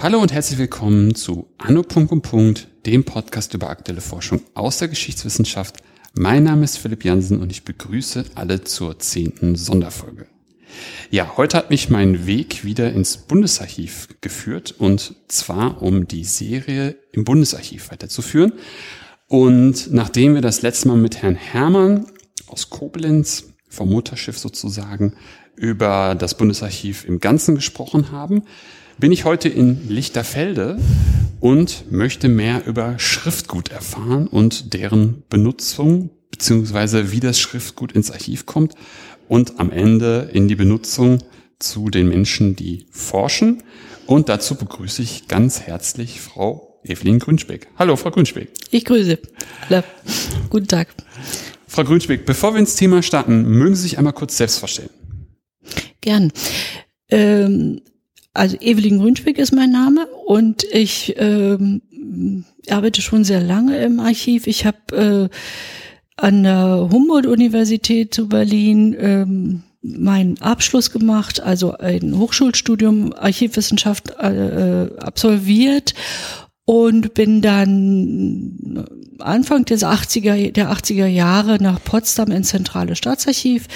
Hallo und herzlich willkommen zu Anno. dem Podcast über aktuelle Forschung aus der Geschichtswissenschaft. Mein Name ist Philipp Jansen und ich begrüße alle zur zehnten Sonderfolge. Ja, heute hat mich mein Weg wieder ins Bundesarchiv geführt und zwar um die Serie im Bundesarchiv weiterzuführen. Und nachdem wir das letzte Mal mit Herrn Hermann aus Koblenz vom Mutterschiff sozusagen über das Bundesarchiv im Ganzen gesprochen haben, bin ich heute in Lichterfelde und möchte mehr über Schriftgut erfahren und deren Benutzung, beziehungsweise wie das Schriftgut ins Archiv kommt und am Ende in die Benutzung zu den Menschen, die forschen. Und dazu begrüße ich ganz herzlich Frau Evelyn Grünspeck. Hallo, Frau Grünspeck. Ich grüße. Hallo. Guten Tag. Frau Grünspeck, bevor wir ins Thema starten, mögen Sie sich einmal kurz selbst vorstellen. Gern. Ähm, also Evelyn Grünschwick ist mein Name und ich ähm, arbeite schon sehr lange im Archiv. Ich habe äh, an der Humboldt-Universität zu Berlin ähm, meinen Abschluss gemacht, also ein Hochschulstudium Archivwissenschaft äh, absolviert und bin dann Anfang des 80er, der 80er Jahre nach Potsdam ins Zentrale Staatsarchiv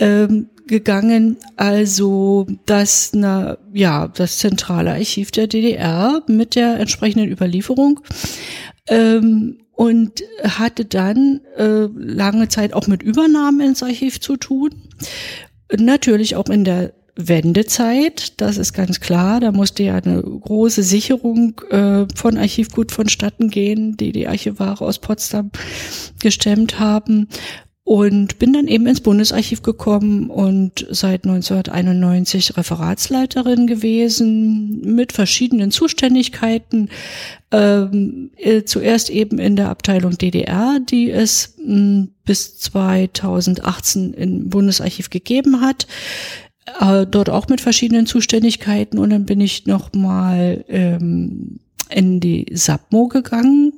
ähm, gegangen, also das, na, ja, das zentrale Archiv der DDR mit der entsprechenden Überlieferung ähm, und hatte dann äh, lange Zeit auch mit Übernahmen ins Archiv zu tun. Natürlich auch in der Wendezeit, das ist ganz klar. Da musste ja eine große Sicherung äh, von Archivgut vonstatten gehen, die die Archivare aus Potsdam gestemmt haben und bin dann eben ins Bundesarchiv gekommen und seit 1991 Referatsleiterin gewesen mit verschiedenen Zuständigkeiten. Ähm, äh, zuerst eben in der Abteilung DDR, die es mh, hm, bis 2018 im Bundesarchiv gegeben hat. Äh, dort auch mit verschiedenen Zuständigkeiten und dann bin ich noch mal ähm, in die SAPMO gegangen.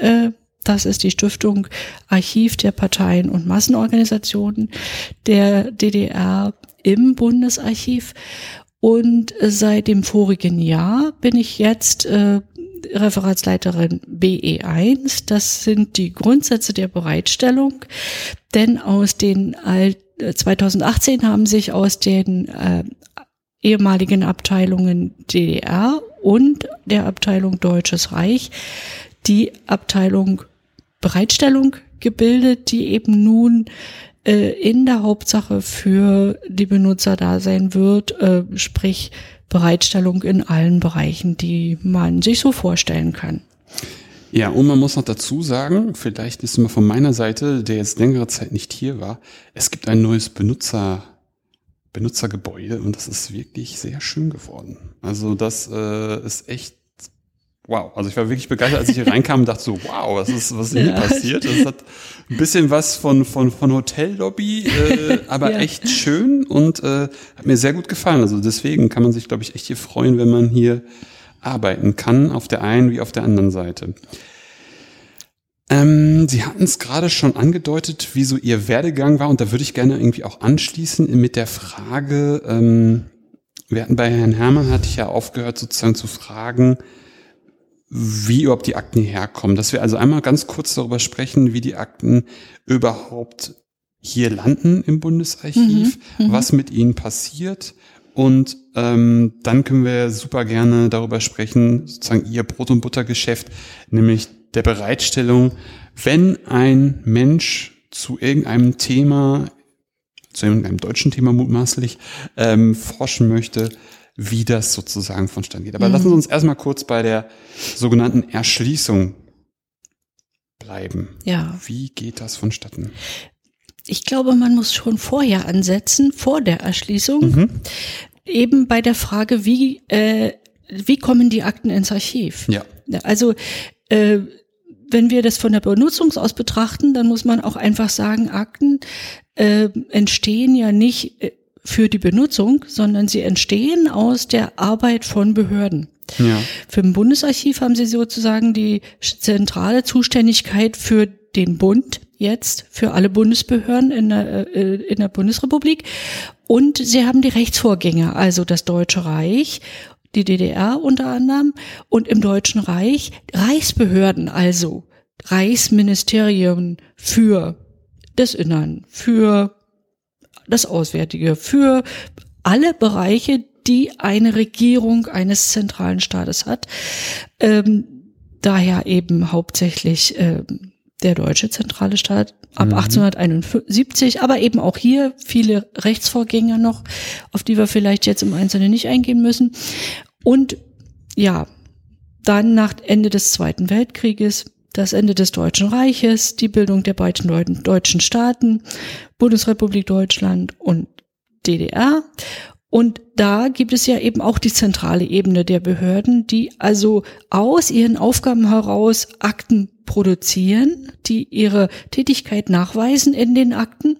Äh, das ist die Stiftung Archiv der Parteien und Massenorganisationen der DDR im Bundesarchiv. Und seit dem vorigen Jahr bin ich jetzt äh, Referatsleiterin BE1. Das sind die Grundsätze der Bereitstellung. Denn aus den Alt 2018 haben sich aus den äh, ehemaligen Abteilungen DDR und der Abteilung Deutsches Reich die Abteilung Bereitstellung gebildet, die eben nun äh, in der Hauptsache für die Benutzer da sein wird, äh, sprich Bereitstellung in allen Bereichen, die man sich so vorstellen kann. Ja, und man muss noch dazu sagen, vielleicht ist mal von meiner Seite, der jetzt längere Zeit nicht hier war, es gibt ein neues Benutzer, Benutzergebäude und das ist wirklich sehr schön geworden. Also das äh, ist echt wow. Also ich war wirklich begeistert, als ich hier reinkam und dachte so, wow, was ist, was ist ja. hier passiert? Das hat ein bisschen was von, von, von Hotellobby, äh, aber ja. echt schön und äh, hat mir sehr gut gefallen. Also deswegen kann man sich, glaube ich, echt hier freuen, wenn man hier arbeiten kann, auf der einen wie auf der anderen Seite. Ähm, Sie hatten es gerade schon angedeutet, wie so Ihr Werdegang war und da würde ich gerne irgendwie auch anschließen mit der Frage, ähm, wir hatten bei Herrn Hermann, hatte ich ja aufgehört sozusagen zu fragen, wie überhaupt die Akten herkommen. Dass wir also einmal ganz kurz darüber sprechen, wie die Akten überhaupt hier landen im Bundesarchiv, mhm, mhm, was mit ihnen passiert. Und ähm, dann können wir super gerne darüber sprechen, sozusagen ihr Brot- und Buttergeschäft, nämlich der Bereitstellung, wenn ein Mensch zu irgendeinem Thema, zu irgendeinem deutschen Thema mutmaßlich, ähm, forschen möchte, wie das sozusagen vonstatten geht. Aber mhm. lassen Sie uns erstmal kurz bei der sogenannten Erschließung bleiben. Ja. Wie geht das vonstatten? Ich glaube, man muss schon vorher ansetzen, vor der Erschließung, mhm. Eben bei der Frage, wie, äh, wie kommen die Akten ins Archiv? Ja. Also, äh, wenn wir das von der Benutzung aus betrachten, dann muss man auch einfach sagen, Akten äh, entstehen ja nicht äh, für die Benutzung, sondern sie entstehen aus der Arbeit von Behörden. Ja. Für ein Bundesarchiv haben sie sozusagen die zentrale Zuständigkeit für den Bund jetzt, für alle Bundesbehörden in der, äh, in der Bundesrepublik. Und sie haben die Rechtsvorgänge, also das Deutsche Reich, die DDR unter anderem und im Deutschen Reich Reichsbehörden, also Reichsministerien für des Innern, für das Auswärtige, für alle Bereiche, die eine Regierung eines zentralen Staates hat. Ähm, daher eben hauptsächlich ähm, der deutsche zentrale Staat ab mhm. 1871, aber eben auch hier viele Rechtsvorgänger noch, auf die wir vielleicht jetzt im Einzelnen nicht eingehen müssen. Und ja, dann nach Ende des Zweiten Weltkrieges das Ende des Deutschen Reiches, die Bildung der beiden deutschen Staaten, Bundesrepublik Deutschland und DDR. Und da gibt es ja eben auch die zentrale Ebene der Behörden, die also aus ihren Aufgaben heraus Akten produzieren, die ihre Tätigkeit nachweisen in den Akten.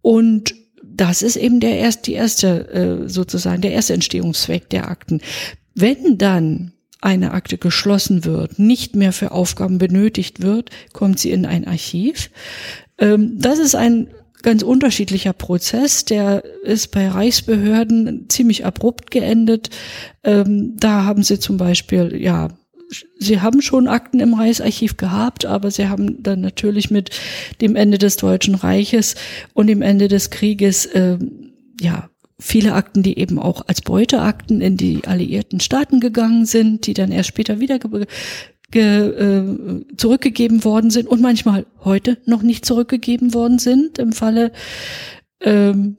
Und das ist eben der erst, die erste, äh, sozusagen der erste Entstehungszweck der Akten. Wenn dann eine Akte geschlossen wird, nicht mehr für Aufgaben benötigt wird, kommt sie in ein Archiv. Ähm, das ist ein ganz unterschiedlicher Prozess. Der ist bei Reichsbehörden ziemlich abrupt geendet. Ähm, da haben sie zum Beispiel, ja, sie haben schon Akten im Reichsarchiv gehabt, aber sie haben dann natürlich mit dem Ende des Deutschen Reiches und dem Ende des Krieges, äh, ja, viele Akten, die eben auch als Beuteakten in die alliierten Staaten gegangen sind, die dann erst später wieder äh, zurückgegeben worden sind und manchmal heute noch nicht zurückgegeben worden sind, im Falle ähm,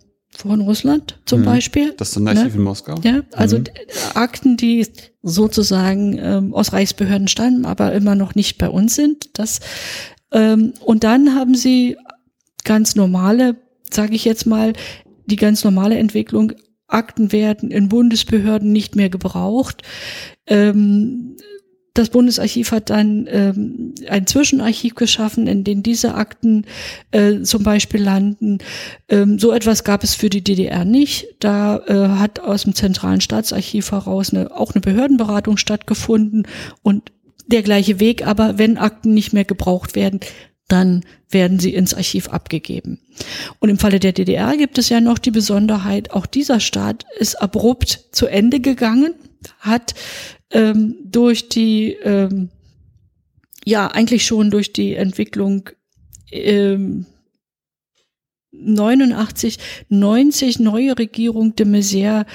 von Russland zum mhm. Beispiel. Das Sonderarchiv ne? in Moskau. Ja, also mhm. Akten, die sozusagen ähm, aus Reichsbehörden stammen, aber immer noch nicht bei uns sind. Das ähm, und dann haben sie ganz normale, sage ich jetzt mal, die ganz normale Entwicklung. Akten werden in Bundesbehörden nicht mehr gebraucht. Ähm, das Bundesarchiv hat dann ähm, ein Zwischenarchiv geschaffen, in dem diese Akten äh, zum Beispiel landen. Ähm, so etwas gab es für die DDR nicht. Da äh, hat aus dem zentralen Staatsarchiv heraus eine, auch eine Behördenberatung stattgefunden und der gleiche Weg, aber wenn Akten nicht mehr gebraucht werden, dann werden sie ins Archiv abgegeben. Und im Falle der DDR gibt es ja noch die Besonderheit, auch dieser Staat ist abrupt zu Ende gegangen, hat ähm, durch die, ähm, ja, eigentlich schon durch die Entwicklung ähm, 89, 90 neue Regierung de Maizière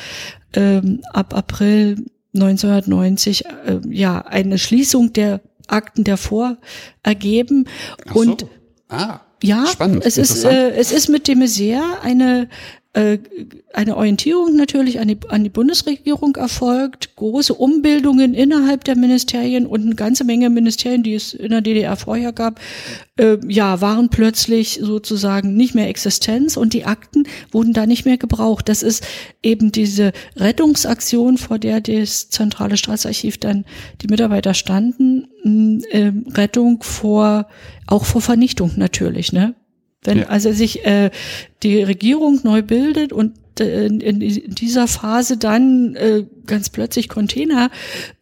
ähm, ab April 1990 äh, ja eine Schließung der Akten davor ergeben. Ach und so. ah, ja, spannend, es ist, äh, es ist mit dem sehr eine eine Orientierung natürlich an die, an die Bundesregierung erfolgt, große Umbildungen innerhalb der Ministerien und eine ganze Menge Ministerien, die es in der DDR vorher gab, äh, ja, waren plötzlich sozusagen nicht mehr Existenz und die Akten wurden da nicht mehr gebraucht. Das ist eben diese Rettungsaktion, vor der das zentrale Staatsarchiv dann die Mitarbeiter standen, äh, Rettung vor, auch vor Vernichtung natürlich, ne? Wenn ja. also sich äh, die Regierung neu bildet und äh, in dieser Phase dann äh, ganz plötzlich Container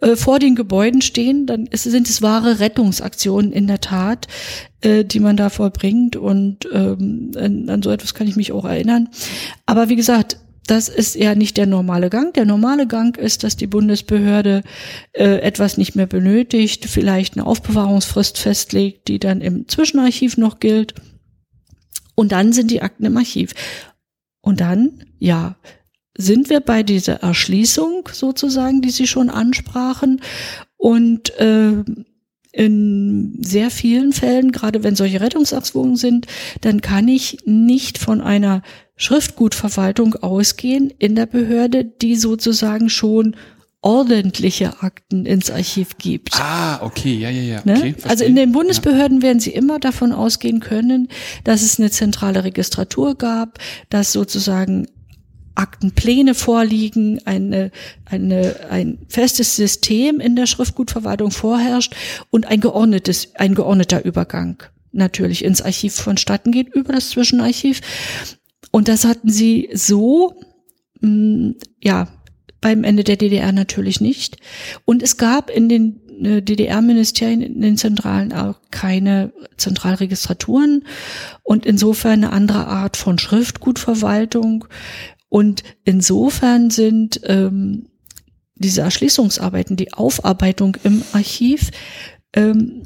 äh, vor den Gebäuden stehen, dann ist, sind es wahre Rettungsaktionen in der Tat, äh, die man da vollbringt und ähm, an, an so etwas kann ich mich auch erinnern. Aber wie gesagt, das ist ja nicht der normale Gang. Der normale Gang ist, dass die Bundesbehörde äh, etwas nicht mehr benötigt, vielleicht eine Aufbewahrungsfrist festlegt, die dann im Zwischenarchiv noch gilt und dann sind die Akten im Archiv. Und dann, ja, sind wir bei dieser Erschließung sozusagen, die Sie schon ansprachen. Und äh, in sehr vielen Fällen, gerade wenn solche Rettungsaktionen sind, dann kann ich nicht von einer Schriftgutverwaltung ausgehen in der Behörde, die sozusagen schon ordentliche Akten ins Archiv gibt. Ah, okay, ja, ja, ja. Ne? Okay, also in den Bundesbehörden ja. werden Sie immer davon ausgehen können, dass es eine zentrale Registratur gab, dass sozusagen Aktenpläne vorliegen, eine, eine, ein festes System in der Schriftgutverwaltung vorherrscht und ein geordnetes, ein geordneter Übergang natürlich ins Archiv vonstatten geht über das Zwischenarchiv. Und das hatten sie so, mh, mm, ja, beim Ende der DDR natürlich nicht. Und es gab in den äh, DDR-Ministerien, in den Zentralen auch keine Zentralregistraturen und insofern eine andere Art von Schriftgutverwaltung. Und insofern sind ähm, diese Erschließungsarbeiten, die Aufarbeitung im Archiv ähm,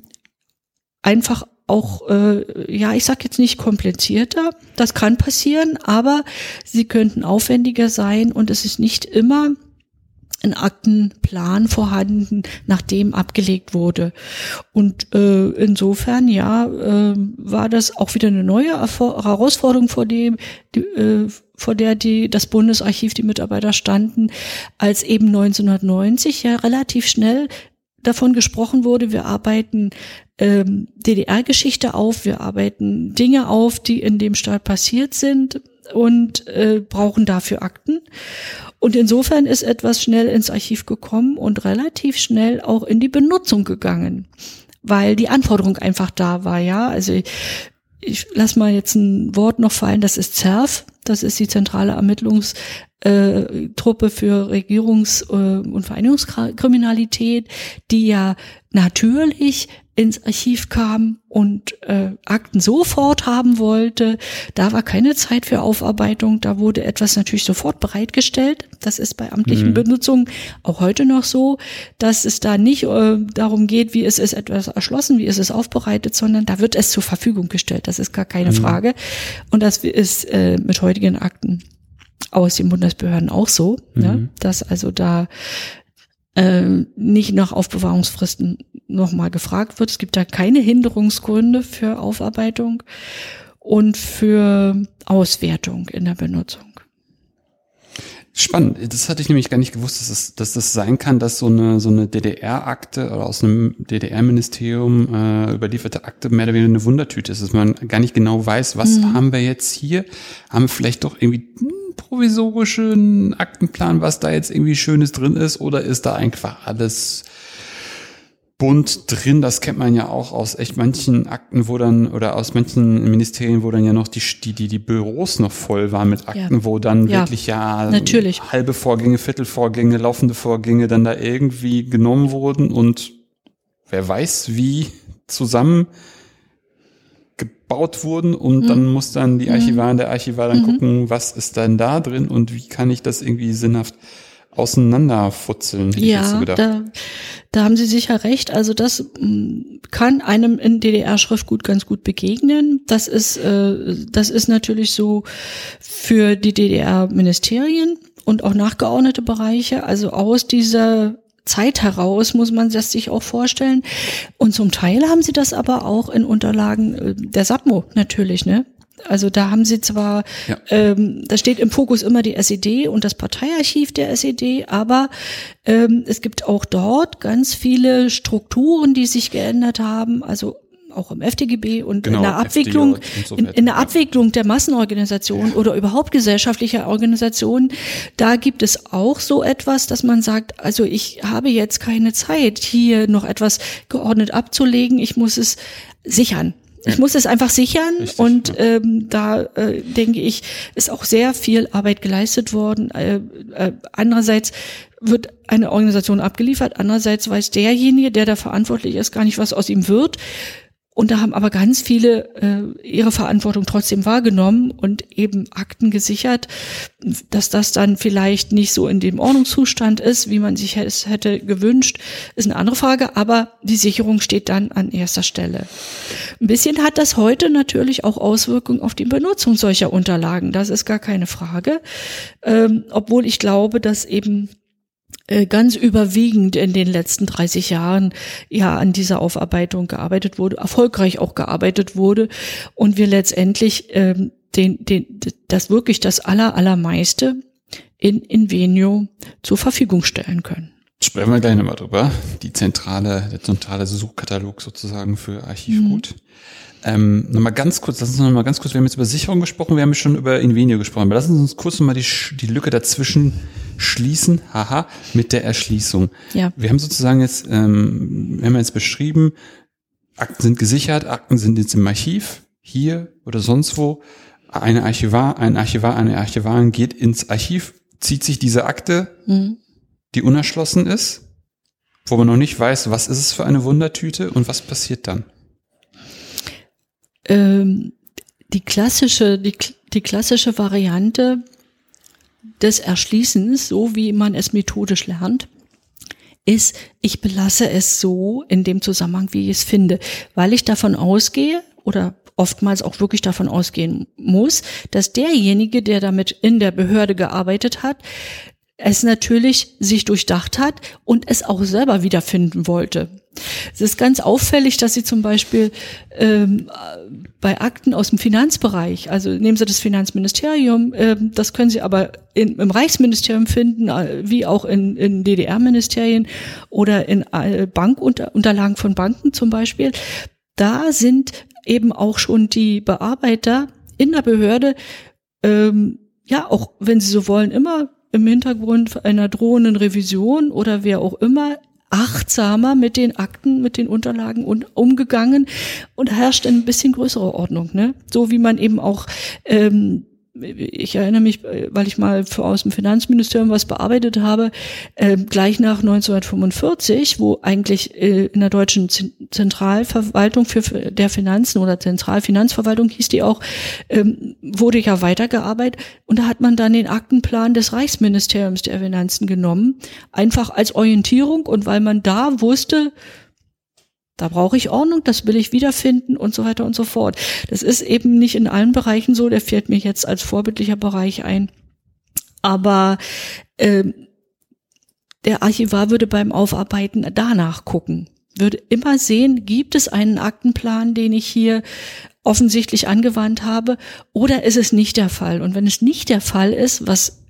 einfach auch, äh, ja, ich sag jetzt nicht komplizierter, das kann passieren, aber sie könnten aufwendiger sein und es ist nicht immer ein Aktenplan vorhanden, nachdem abgelegt wurde. Und äh, insofern, ja, äh, war das auch wieder eine neue Herausforderung, vor dem, die, äh, vor der die das Bundesarchiv, die Mitarbeiter standen, als eben 1990 ja relativ schnell davon gesprochen wurde, wir arbeiten ähm, DDR-Geschichte auf, wir arbeiten Dinge auf, die in dem Staat passiert sind und äh, brauchen dafür Akten. Und insofern ist etwas schnell ins Archiv gekommen und relativ schnell auch in die Benutzung gegangen, weil die Anforderung einfach da war, ja. Also ich, lass mal jetzt ein Wort noch fallen, das ist ZERF, das ist die zentrale Ermittlungstruppe für Regierungs- äh, und Vereinigungskriminalität, die ja natürlich ins Archiv kam und äh, Akten sofort haben wollte. Da war keine Zeit für Aufarbeitung. Da wurde etwas natürlich sofort bereitgestellt. Das ist bei amtlichen mhm. Benutzungen auch heute noch so, dass es da nicht äh, darum geht, wie ist es etwas erschlossen, wie ist es aufbereitet, sondern da wird es zur Verfügung gestellt. Das ist gar keine mhm. Frage. Und das ist äh, mit heutigen Akten aus den Bundesbehörden auch so, mhm. ne? dass also da äh, nicht nach Aufbewahrungsfristen nochmal gefragt wird. Es gibt da keine Hinderungsgründe für Aufarbeitung und für Auswertung in der Benutzung. Spannend. Das hatte ich nämlich gar nicht gewusst, dass, es, dass das sein kann, dass so eine, so eine DDR-Akte oder aus einem DDR-Ministerium äh, überlieferte Akte mehr oder weniger eine Wundertüte ist, dass man gar nicht genau weiß, was mhm. haben wir jetzt hier? Haben wir vielleicht doch irgendwie provisorischen Aktenplan, was da jetzt irgendwie Schönes drin ist, oder ist da einfach alles bunt drin. Das kennt man ja auch aus echt manchen Akten, wo dann, oder aus manchen Ministerien, wo dann ja noch die, die, die, Büros noch voll waren mit Akten, ja. wo dann ja, wirklich ja natürlich. halbe Vorgänge, Viertelvorgänge, laufende Vorgänge dann da irgendwie genommen wurden und wer weiß wie zusammen gebaut wurden und mhm. dann muss dann die Archivarin, der Archivar dann mhm. gucken, was ist dann da drin und wie kann ich das irgendwie sinnhaft auseinanderfutzeln. Ja, da, da haben Sie sicher recht. Also das mm, kann einem in DDR-Schriftgut ganz gut begegnen. Das ist, äh, das ist natürlich so für die DDR-Ministerien und auch nachgeordnete Bereiche. Also aus dieser Zeit heraus muss man das sich auch vorstellen. Und zum Teil haben sie das aber auch in Unterlagen äh, der SAPMO natürlich, ne? Also da haben sie zwar, ja. ähm, da steht im Fokus immer die SED und das Parteiarchiv der SED, aber ähm, es gibt auch dort ganz viele Strukturen, die sich geändert haben. Also auch im FDGB und genau, in der Abwicklung, so in, in, der Abwicklung der Massenorganisation ja. oder überhaupt gesellschaftlicher Organisationen, da gibt es auch so etwas, dass man sagt, also ich habe jetzt keine Zeit, hier noch etwas geordnet abzulegen, ich muss es sichern. Ich muss es einfach sichern Richtig, und ähm, da äh, denke ich, ist auch sehr viel Arbeit geleistet worden. Äh, äh, andererseits wird eine Organisation abgeliefert, andererseits weiß derjenige, der da verantwortlich ist, gar nicht, was aus ihm wird. Und da haben aber ganz viele äh, ihre Verantwortung trotzdem wahrgenommen und eben Akten gesichert, dass das dann vielleicht nicht so in dem Ordnungszustand ist, wie man sich es hätte gewünscht, ist eine andere Frage, aber die Sicherung steht dann an erster Stelle. Ein bisschen hat das heute natürlich auch Auswirkungen auf die Benutzung solcher Unterlagen, das ist gar keine Frage, ähm, obwohl ich glaube, dass eben ganz überwiegend in den letzten 30 Jahren ja an dieser Aufarbeitung gearbeitet wurde, erfolgreich auch gearbeitet wurde und wir letztendlich ähm, den, den, das wirklich das aller, allermeiste in Invenio zur Verfügung stellen können. Sprechen wir gleich nochmal drüber. Die zentrale, der zentrale Suchkatalog sozusagen für Archivgut. Mhm. Ähm, nochmal ganz kurz, lass uns nochmal ganz kurz, wir haben jetzt über Sicherung gesprochen, wir haben schon über Invenio gesprochen, aber lassen Sie uns kurz nochmal die, die Lücke dazwischen schließen, haha, mit der Erschließung. Ja. Wir haben sozusagen jetzt, ähm, wir haben jetzt beschrieben, Akten sind gesichert, Akten sind jetzt im Archiv, hier oder sonst wo. Eine Archivar, ein Archivar, eine Archivarin geht ins Archiv, zieht sich diese Akte, mhm. die unerschlossen ist, wo man noch nicht weiß, was ist es für eine Wundertüte und was passiert dann? Ähm, die klassische, die, die klassische Variante des Erschließens, so wie man es methodisch lernt, ist, ich belasse es so in dem Zusammenhang, wie ich es finde, weil ich davon ausgehe oder oftmals auch wirklich davon ausgehen muss, dass derjenige, der damit in der Behörde gearbeitet hat, es natürlich sich durchdacht hat und es auch selber wiederfinden wollte. Es ist ganz auffällig, dass Sie zum Beispiel ähm, bei Akten aus dem Finanzbereich, also nehmen Sie das Finanzministerium, äh, das können Sie aber in, im Reichsministerium finden, äh, wie auch in, in DDR-Ministerien oder in äh, Bankunterlagen von Banken zum Beispiel. Da sind eben auch schon die Bearbeiter in der Behörde, ähm, ja, auch wenn sie so wollen, immer im Hintergrund einer drohenden Revision oder wer auch immer achtsamer mit den Akten, mit den Unterlagen und umgegangen und herrscht ein bisschen größere Ordnung, ne? So wie man eben auch ähm, ich erinnere mich, weil ich mal aus dem Finanzministerium was bearbeitet habe, äh, gleich nach 1945, wo eigentlich äh, in der deutschen Zentralverwaltung für der Finanzen oder Zentralfinanzverwaltung hieß die auch, ähm, wurde ja weitergearbeitet. Und da hat man dann den Aktenplan des Reichsministeriums der Finanzen genommen, einfach als Orientierung und weil man da wusste, da brauche ich Ordnung, das will ich wiederfinden und so weiter und so fort. Das ist eben nicht in allen Bereichen so, der fällt mir jetzt als vorbildlicher Bereich ein. Aber äh, der Archivar würde beim Aufarbeiten danach gucken, würde immer sehen, gibt es einen Aktenplan, den ich hier offensichtlich angewandt habe, oder ist es nicht der Fall? Und wenn es nicht der Fall ist, was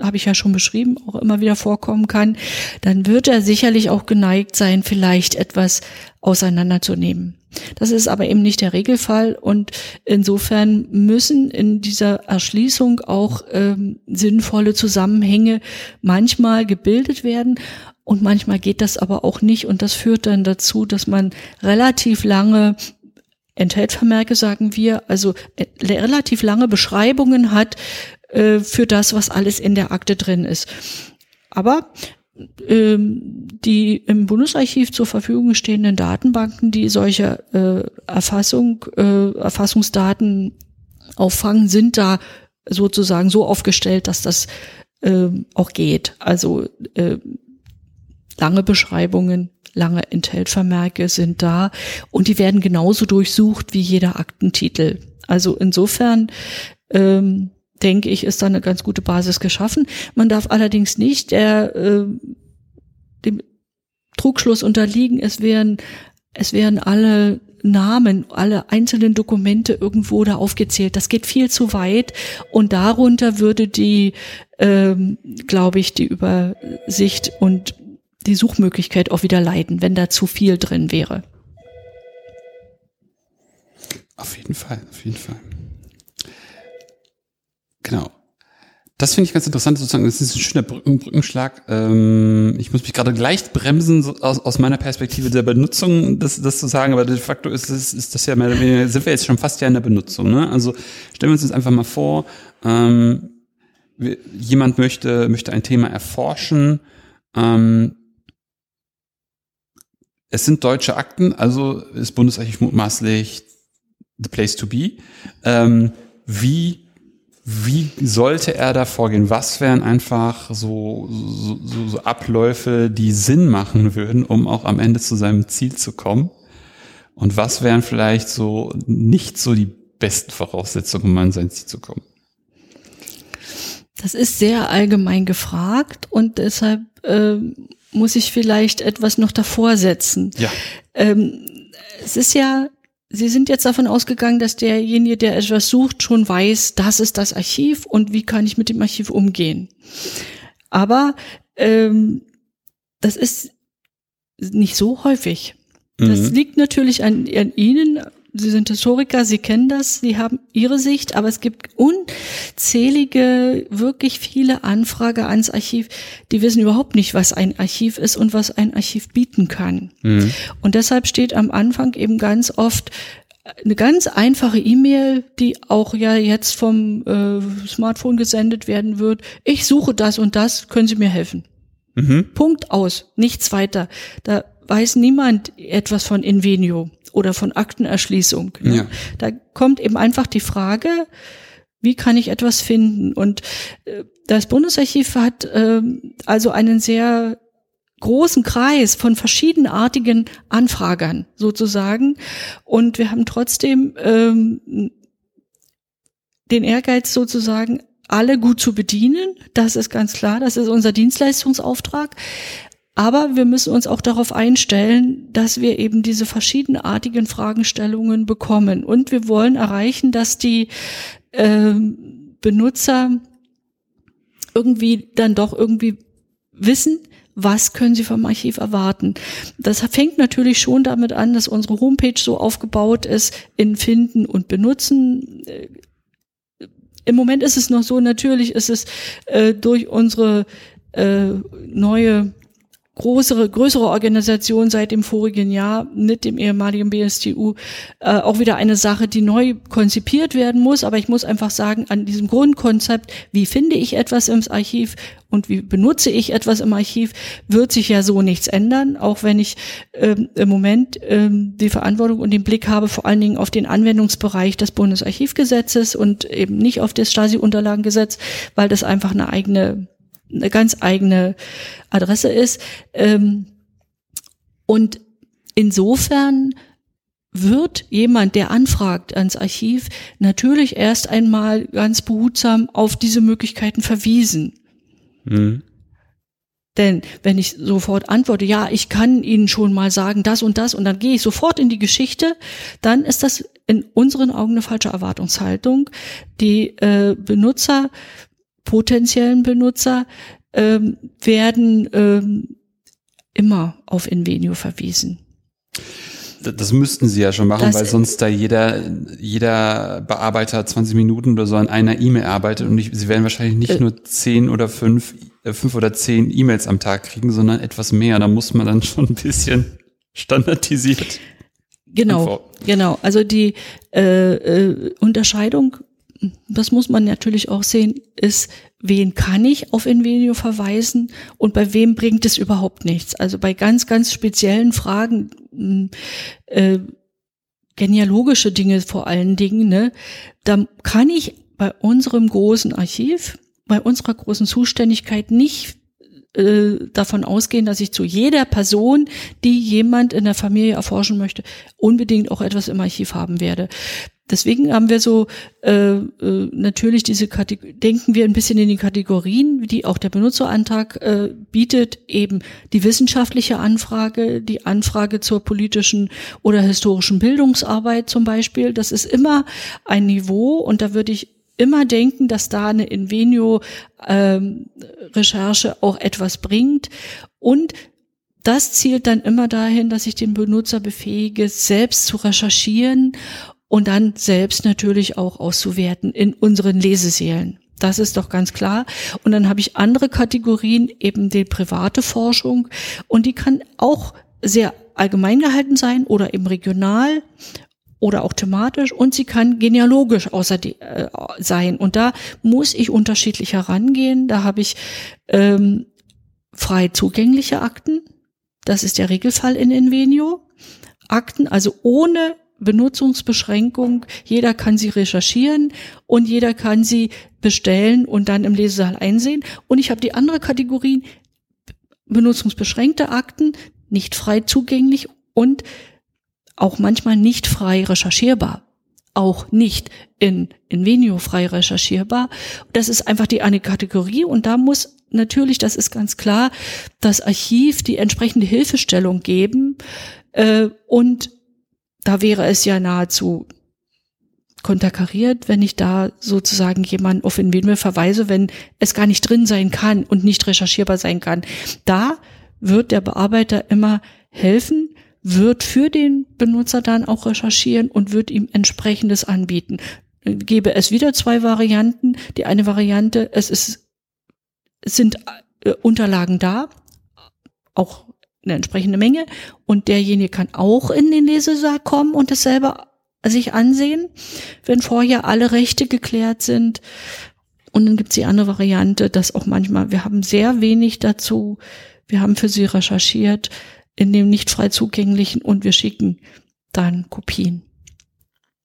habe ich ja schon beschrieben, auch immer wieder vorkommen kann, dann wird er sicherlich auch geneigt sein, vielleicht etwas auseinanderzunehmen. Das ist aber eben nicht der Regelfall und insofern müssen in dieser Erschließung auch ähm, sinnvolle Zusammenhänge manchmal gebildet werden und manchmal geht das aber auch nicht und das führt dann dazu, dass man relativ lange Enthaltvermerke sagen wir, also äh, relativ lange Beschreibungen hat äh, für das, was alles in der Akte drin ist. Aber ähm, die im Bundesarchiv zur Verfügung stehenden Datenbanken, die solche äh, Erfassung, äh, Erfassungsdaten auffangen, sind da sozusagen so aufgestellt, dass das äh, auch geht. Also äh, lange Beschreibungen, lange Enthaltvermerke sind da und die werden genauso durchsucht wie jeder Aktentitel. Also insofern ähm, denke ich, ist da eine ganz gute Basis geschaffen. Man darf allerdings nicht der, äh, dem Trugschluss unterliegen, es wären, es wären alle Namen, alle einzelnen Dokumente irgendwo da aufgezählt. Das geht viel zu weit und darunter würde die, ähm, glaube ich, die Übersicht und die Suchmöglichkeit auch wieder leiden, wenn da zu viel drin wäre. Auf jeden Fall, auf jeden Fall. Genau. Das finde ich ganz interessant, sozusagen, das ist ein schöner Brücken, Brückenschlag. Ähm, ich muss mich gerade leicht bremsen, so aus, aus meiner Perspektive der Benutzung, das, das zu sagen, aber de facto ist, ist, ist das ja mehr oder weniger, sind wir jetzt schon fast ja in der Benutzung. Ne? Also stellen wir uns jetzt einfach mal vor, ähm, wir, jemand möchte, möchte ein Thema erforschen, ähm, es sind deutsche Akten, also ist Bundesarchiv mutmaßlich the place to be. Ähm, wie wie sollte er da vorgehen? Was wären einfach so, so, so, Abläufe, die Sinn machen würden, um auch am Ende zu seinem Ziel zu kommen? Und was wären vielleicht so nicht so die besten Voraussetzungen, um an sein Ziel zu kommen? Das ist sehr allgemein gefragt und deshalb äh, muss ich vielleicht etwas noch davor setzen. Ja. Ähm, es ist ja Sie sind jetzt davon ausgegangen, dass derjenige, der etwas sucht, schon weiß, das ist das Archiv und wie kann ich mit dem Archiv umgehen. Aber ähm, das ist nicht so häufig. Das mhm. liegt natürlich an, an Ihnen, Sie sind Historiker, Sie kennen das, Sie haben Ihre Sicht, aber es gibt unzählige, wirklich viele Anfragen ans Archiv, die wissen überhaupt nicht, was ein Archiv ist und was ein Archiv bieten kann. Mhm. Und deshalb steht am Anfang eben ganz oft eine ganz einfache E-Mail, die auch ja jetzt vom äh, Smartphone gesendet werden wird. Ich suche das und das, können Sie mir helfen? Mhm. Punkt aus, nichts weiter. Da weiß niemand etwas von Invenio oder von Aktenerschließung. Ne? Ja. Da kommt eben einfach die Frage, wie kann ich etwas finden? Und äh, das Bundesarchiv hat äh, also einen sehr großen Kreis von verschiedenartigen Anfragern sozusagen. Und wir haben trotzdem ähm, den Ehrgeiz sozusagen, alle gut zu bedienen. Das ist ganz klar. Das ist unser Dienstleistungsauftrag. Aber wir müssen uns auch darauf einstellen, dass wir eben diese verschiedenartigen Fragestellungen bekommen. Und wir wollen erreichen, dass die äh, Benutzer irgendwie dann doch irgendwie wissen, was können sie vom Archiv erwarten. Das fängt natürlich schon damit an, dass unsere Homepage so aufgebaut ist in Finden und Benutzen. Äh, Im Moment ist es noch so, natürlich ist es äh, durch unsere äh, neue größere, größere Organisation seit dem vorigen Jahr mit dem ehemaligen BSTU äh, auch wieder eine Sache, die neu konzipiert werden muss. Aber ich muss einfach sagen, an diesem Grundkonzept, wie finde ich etwas im Archiv und wie benutze ich etwas im Archiv, wird sich ja so nichts ändern, auch wenn ich ähm, im Moment ähm, die Verantwortung und den Blick habe, vor allen Dingen auf den Anwendungsbereich des Bundesarchivgesetzes und eben nicht auf das Stasi-Unterlagengesetz, weil das einfach eine eigene eine ganz eigene Adresse ist. Ähm, und insofern wird jemand, der anfragt ans Archiv, natürlich erst einmal ganz behutsam auf diese Möglichkeiten verwiesen. Mhm. Denn wenn ich sofort antworte, ja, ich kann Ihnen schon mal sagen, das und das, und dann gehe ich sofort in die Geschichte, dann ist das in unseren Augen eine falsche Erwartungshaltung. Die äh, Benutzer potenziellen Benutzer ähm, werden ähm, immer auf Invenio verwiesen. Das müssten sie ja schon machen, das, weil sonst da jeder, jeder Bearbeiter 20 Minuten oder so an einer E-Mail arbeitet und nicht, sie werden wahrscheinlich nicht äh, nur zehn oder fünf, äh, fünf oder zehn E-Mails am Tag kriegen, sondern etwas mehr. Da muss man dann schon ein bisschen standardisiert. Genau, genau. Also die äh, äh, Unterscheidung das muss man natürlich auch sehen, ist, wen kann ich auf Invenio verweisen und bei wem bringt es überhaupt nichts. Also bei ganz, ganz speziellen Fragen, hm, äh, genealogische Dinge vor allen Dingen, ne, da kann ich bei unserem großen Archiv, bei unserer großen Zuständigkeit nicht äh, davon ausgehen, dass ich zu jeder Person, die jemand in der Familie erforschen möchte, unbedingt auch etwas im Archiv haben werde. Deswegen haben wir so äh, äh, natürlich diese Kategor denken wir ein bisschen in die Kategorien, die auch der Benutzerantrag äh, bietet, eben die wissenschaftliche Anfrage, die Anfrage zur politischen oder historischen Bildungsarbeit zum Beispiel. Das ist immer ein Niveau und da würde ich immer denken, dass da eine Invenio-Recherche ähm, auch etwas bringt. Und das zielt dann immer dahin, dass ich den Benutzer befähige, selbst zu recherchieren und dann selbst natürlich auch auszuwerten in unseren Lesesälen. Das ist doch ganz klar. Und dann habe ich andere Kategorien, eben die private Forschung. Und die kann auch sehr allgemein gehalten sein oder eben regional oder auch thematisch und sie kann genealogisch außer die, äh, sein. Und da muss ich unterschiedlich herangehen. Da habe ich ähm, frei zugängliche Akten. Das ist der Regelfall in Invenio. Akten, also ohne Benutzungsbeschränkung. Jeder kann sie recherchieren und jeder kann sie bestellen und dann im Lesesaal einsehen. Und ich habe die andere Kategorien benutzungsbeschränkte Akten, nicht frei zugänglich und auch manchmal nicht frei recherchierbar. Auch nicht in, in Venio frei recherchierbar. Das ist einfach die eine Kategorie und da muss natürlich, das ist ganz klar, das Archiv die entsprechende Hilfestellung geben äh, und da wäre es ja nahezu konterkariert, wenn ich da sozusagen jemanden auf den Windmill verweise, wenn es gar nicht drin sein kann und nicht recherchierbar sein kann. Da wird der Bearbeiter immer helfen, wird für den Benutzer dann auch recherchieren und wird ihm entsprechendes anbieten. Gebe es wieder zwei Varianten. Die eine Variante, es ist, es sind äh, Unterlagen da, auch eine entsprechende Menge und derjenige kann auch in den Lesesaal kommen und es selber sich ansehen, wenn vorher alle Rechte geklärt sind. Und dann gibt's die andere Variante, dass auch manchmal, wir haben sehr wenig dazu, wir haben für sie recherchiert in dem nicht frei zugänglichen und wir schicken dann Kopien.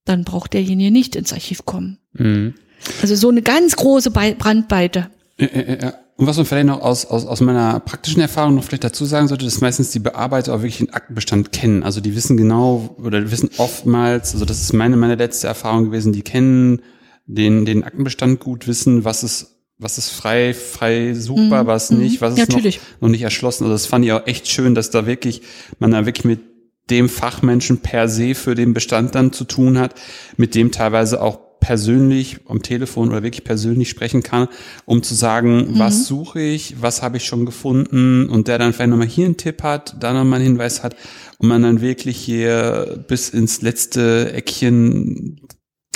Dann braucht derjenige nicht ins Archiv kommen. Mhm. Also so eine ganz große Brandweite. Ja, ja, ja. Und was man vielleicht noch aus, aus, aus meiner praktischen Erfahrung noch vielleicht dazu sagen sollte, dass meistens die Bearbeiter auch wirklich den Aktenbestand kennen. Also die wissen genau oder wissen oftmals, also das ist meine, meine letzte Erfahrung gewesen, die kennen den, den Aktenbestand gut, wissen, was ist was ist frei, frei suchbar, mhm. was nicht, was ist noch, noch nicht erschlossen. Also das fand ich auch echt schön, dass da wirklich, man da wirklich mit dem Fachmenschen per se für den Bestand dann zu tun hat, mit dem teilweise auch persönlich am Telefon oder wirklich persönlich sprechen kann, um zu sagen, mhm. was suche ich, was habe ich schon gefunden und der dann vielleicht nochmal hier einen Tipp hat, da nochmal einen Hinweis hat und man dann wirklich hier bis ins letzte Eckchen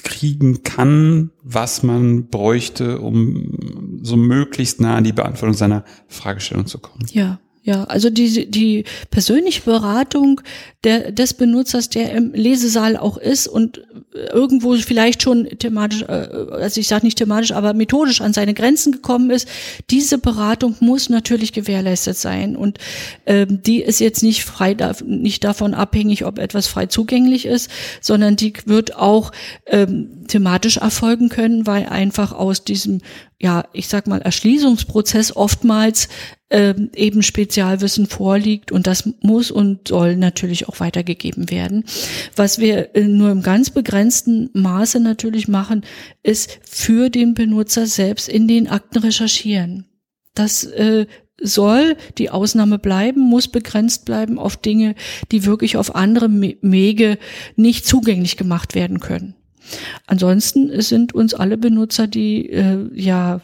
kriegen kann, was man bräuchte, um so möglichst nah an die Beantwortung seiner Fragestellung zu kommen. Ja, ja, also die, die persönliche Beratung der, des Benutzers, der im Lesesaal auch ist und irgendwo vielleicht schon thematisch, äh, also ich sage nicht thematisch, aber methodisch an seine Grenzen gekommen ist, diese Beratung muss natürlich gewährleistet sein. Und ähm, die ist jetzt nicht frei, nicht davon abhängig, ob etwas frei zugänglich ist, sondern die wird auch ähm, thematisch erfolgen können, weil einfach aus diesem ja, ich sag mal, Erschließungsprozess oftmals ähm, eben Spezialwissen vorliegt und das muss und soll natürlich auch weitergegeben werden. Was wir äh, nur im ganz begrenzten Maße natürlich machen, ist für den Benutzer selbst in den Akten recherchieren. Das äh, soll die Ausnahme bleiben, muss begrenzt bleiben auf Dinge, die wirklich auf andere Wege nicht zugänglich gemacht werden können. Ansonsten sind uns alle Benutzer, die äh, ja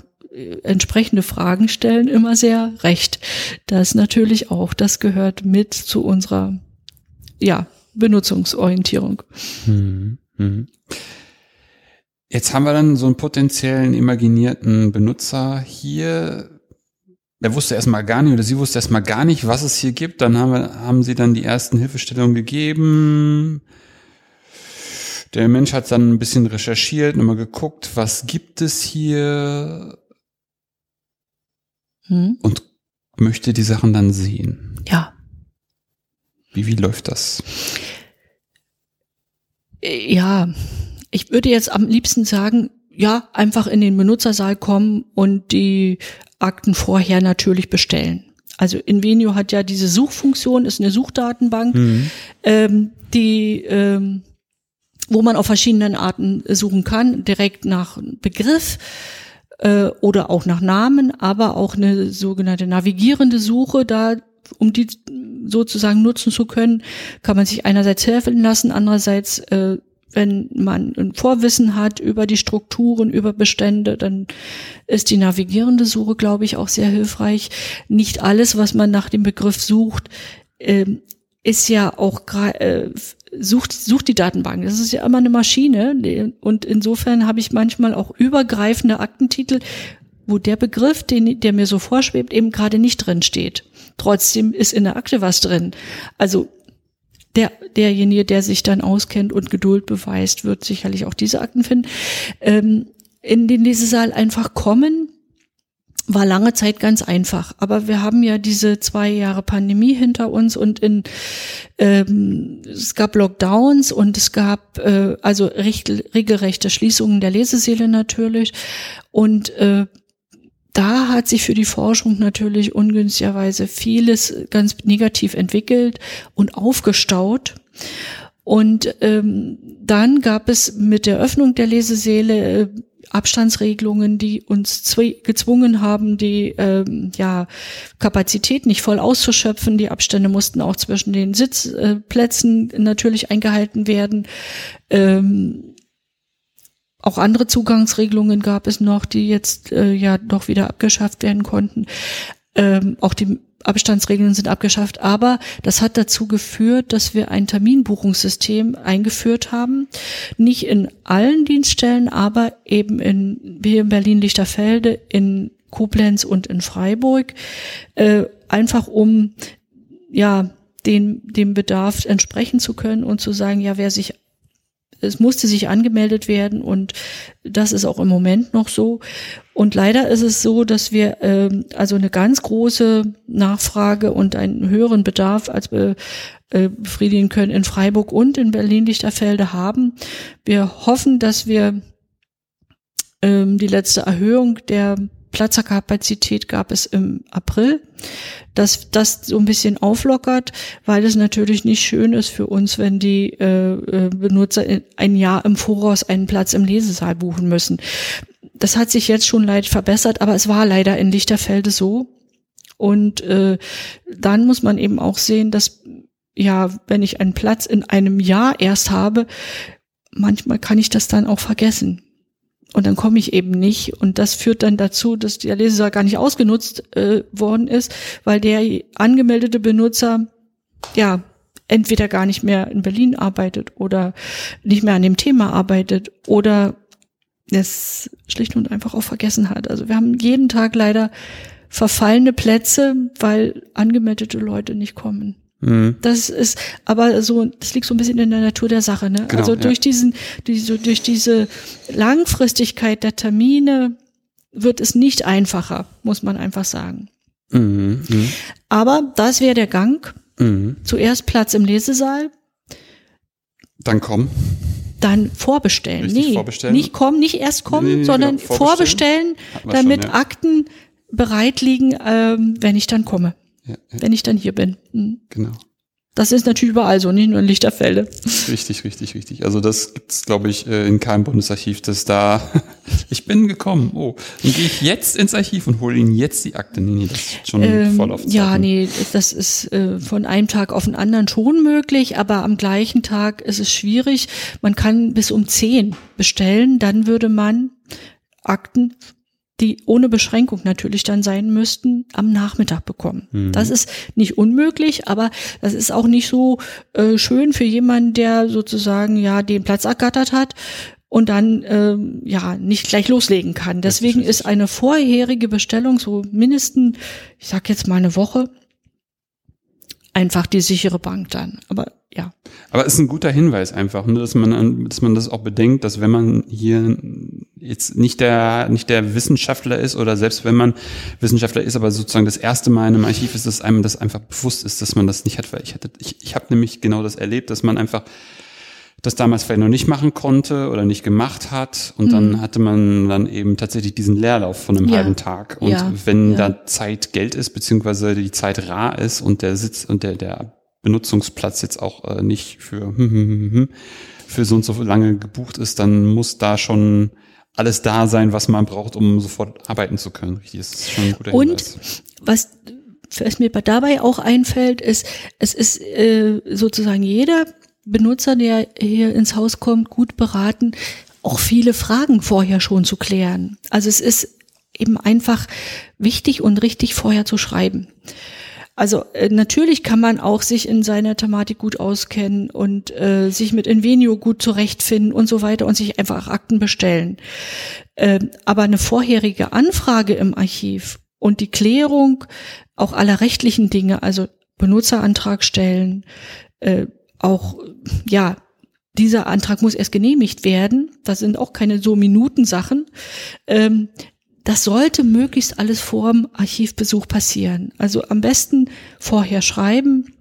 entsprechende Fragen stellen, immer sehr recht. Das natürlich auch, das gehört mit zu unserer ja, Benutzungsorientierung. Mhm. Mhm. Jetzt haben wir dann so einen potenziellen imaginierten Benutzer hier. Der wusste erstmal gar nicht oder sie wusste erstmal gar nicht, was es hier gibt. Dann haben, wir, haben sie dann die ersten Hilfestellungen gegeben. Der Mensch hat dann ein bisschen recherchiert, nochmal geguckt, was gibt es hier hm? und möchte die Sachen dann sehen. Ja. Wie, wie läuft das? Ja, ich würde jetzt am liebsten sagen, ja, einfach in den Benutzersaal kommen und die Akten vorher natürlich bestellen. Also Invenio hat ja diese Suchfunktion, ist eine Suchdatenbank, mhm. ähm, die ähm, wo man auf verschiedenen Arten suchen kann, direkt nach Begriff äh, oder auch nach Namen, aber auch eine sogenannte navigierende Suche, da um die sozusagen nutzen zu können, kann man sich einerseits helfen lassen, andererseits äh, wenn man ein Vorwissen hat über die Strukturen, über Bestände, dann ist die navigierende Suche, glaube ich, auch sehr hilfreich. Nicht alles, was man nach dem Begriff sucht, äh, ist ja auch äh, sucht sucht die Datenbank. Das ist ja immer eine Maschine und insofern habe ich manchmal auch übergreifende Aktentitel, wo der Begriff, den der mir so vorschwebt, eben gerade nicht drin steht. Trotzdem ist in der Akte was drin. Also der, derjenige, der sich dann auskennt und Geduld beweist, wird sicherlich auch diese Akten finden. Ähm, in den Lesesaal einfach kommen, war lange Zeit ganz einfach. Aber wir haben ja diese zwei Jahre Pandemie hinter uns und in ähm, es gab Lockdowns und es gab äh, also recht, regelrechte Schließungen der Leseseele natürlich. Und äh, da hat sich für die Forschung natürlich ungünstigerweise vieles ganz negativ entwickelt und aufgestaut. Und ähm, dann gab es mit der Öffnung der Leseseele äh, Abstandsregelungen, die uns gezwungen haben, die ähm, ja, Kapazität nicht voll auszuschöpfen. Die Abstände mussten auch zwischen den Sitzplätzen natürlich eingehalten werden. Ähm, auch andere Zugangsregelungen gab es noch, die jetzt äh, ja doch wieder abgeschafft werden konnten. Ähm, auch die Abstandsregeln sind abgeschafft, aber das hat dazu geführt, dass wir ein Terminbuchungssystem eingeführt haben. Nicht in allen Dienststellen, aber eben in, wie in Berlin-Lichterfelde, in Koblenz und in Freiburg, äh, einfach um, ja, den, dem Bedarf entsprechen zu können und zu sagen, ja, wer sich es musste sich angemeldet werden und das ist auch im Moment noch so. Und leider ist es so, dass wir ähm, also eine ganz große Nachfrage und einen höheren Bedarf als be, äh, befriedigen können in Freiburg und in Berlin-Lichterfelde haben. Wir hoffen, dass wir ähm, die letzte Erhöhung der Platzerkapazität gab es im April, dass das so ein bisschen auflockert, weil es natürlich nicht schön ist für uns, wenn die äh, äh Benutzer ein Jahr im Voraus einen Platz im Lesesaal buchen müssen. Das hat sich jetzt schon leicht verbessert, aber es war leider in Lichterfelde so. Und äh, dann muss man eben auch sehen, dass ja, wenn ich einen Platz in einem Jahr erst habe, manchmal kann ich das dann auch vergessen. Und dann komme ich eben nicht. Und das führt dann dazu, dass der Lesesaal gar nicht ausgenutzt äh, worden ist, weil der angemeldete Benutzer ja entweder gar nicht mehr in Berlin arbeitet oder nicht mehr an dem Thema arbeitet oder es schlicht und einfach auch vergessen hat. Also wir haben jeden Tag leider verfallene Plätze, weil angemeldete Leute nicht kommen. Mhm. Das ist aber so, das liegt so ein bisschen in der Natur der Sache. Ne? Genau, also durch ja. diesen, diese, durch diese Langfristigkeit der Termine wird es nicht einfacher, muss man einfach sagen. Mhm. Mhm. Aber das wäre der Gang. Mhm. Zuerst Platz im Lesesaal. Dann kommen. Dann vorbestellen. Richtig nee, vorbestellen. nicht kommen, nicht erst kommen, nee, nee, sondern genau, vorbestellen, vorbestellen damit schon, ja. Akten bereit liegen, ähm, wenn ich dann komme ja, wenn ich dann hier bin. Mhm. Genau. Das ist natürlich überall so, nicht nur in Lichterfelde. Richtig, richtig, richtig. Also das gibt's, glaube ich, äh, in keinem Bundesarchiv, dass da ich bin gekommen. Oh, dann gehe ich jetzt ins Archiv und hole Ihnen jetzt die Akte. Nee, nee, das ist schon ähm, voll auf Zeit. Ja, nee, das ist äh, von einem Tag auf den anderen schon möglich, aber am gleichen Tag ist es schwierig. Man kann bis um zehn bestellen, dann würde man Akten die ohne Beschränkung natürlich dann sein müssten, am Nachmittag bekommen. Mhm. Das ist nicht unmöglich, aber das ist auch nicht so äh, schön für jemanden, der sozusagen ja den Platz ergattert hat und dann ähm, ja nicht gleich loslegen kann. Deswegen ist eine vorherige Bestellung so mindestens, ich sag jetzt mal eine Woche, einfach die sichere Bank dann. Aber ja. Aber es ist ein guter Hinweis einfach, ne, dass man, dass man das auch bedenkt, dass wenn man hier jetzt nicht der, nicht der Wissenschaftler ist oder selbst wenn man Wissenschaftler ist, aber sozusagen das erste Mal in einem Archiv ist, dass einem das einfach bewusst ist, dass man das nicht hat, weil ich hatte, ich, ich habe nämlich genau das erlebt, dass man einfach das damals vielleicht noch nicht machen konnte oder nicht gemacht hat. Und mhm. dann hatte man dann eben tatsächlich diesen Leerlauf von einem ja. halben Tag. Und ja. wenn ja. da Zeit Geld ist, beziehungsweise die Zeit rar ist und der Sitz und der, der Benutzungsplatz jetzt auch äh, nicht für, hm, hm, hm, hm, für so und so lange gebucht ist, dann muss da schon alles da sein, was man braucht, um sofort arbeiten zu können. Richtig, das ist schon ein guter Und Hinweis. was was mir dabei auch einfällt, ist, es ist äh, sozusagen jeder Benutzer, der hier ins Haus kommt, gut beraten, auch viele Fragen vorher schon zu klären. Also es ist eben einfach wichtig und richtig vorher zu schreiben. Also äh, natürlich kann man auch sich in seiner Thematik gut auskennen und äh, sich mit Invenio gut zurechtfinden und so weiter und sich einfach Akten bestellen. Ähm, aber eine vorherige Anfrage im Archiv und die Klärung auch aller rechtlichen Dinge, also Benutzerantrag stellen, äh, auch ja dieser Antrag muss erst genehmigt werden. Das sind auch keine so Minutensachen. Ähm, das sollte möglichst alles vor dem Archivbesuch passieren. Also am besten vorher schreiben,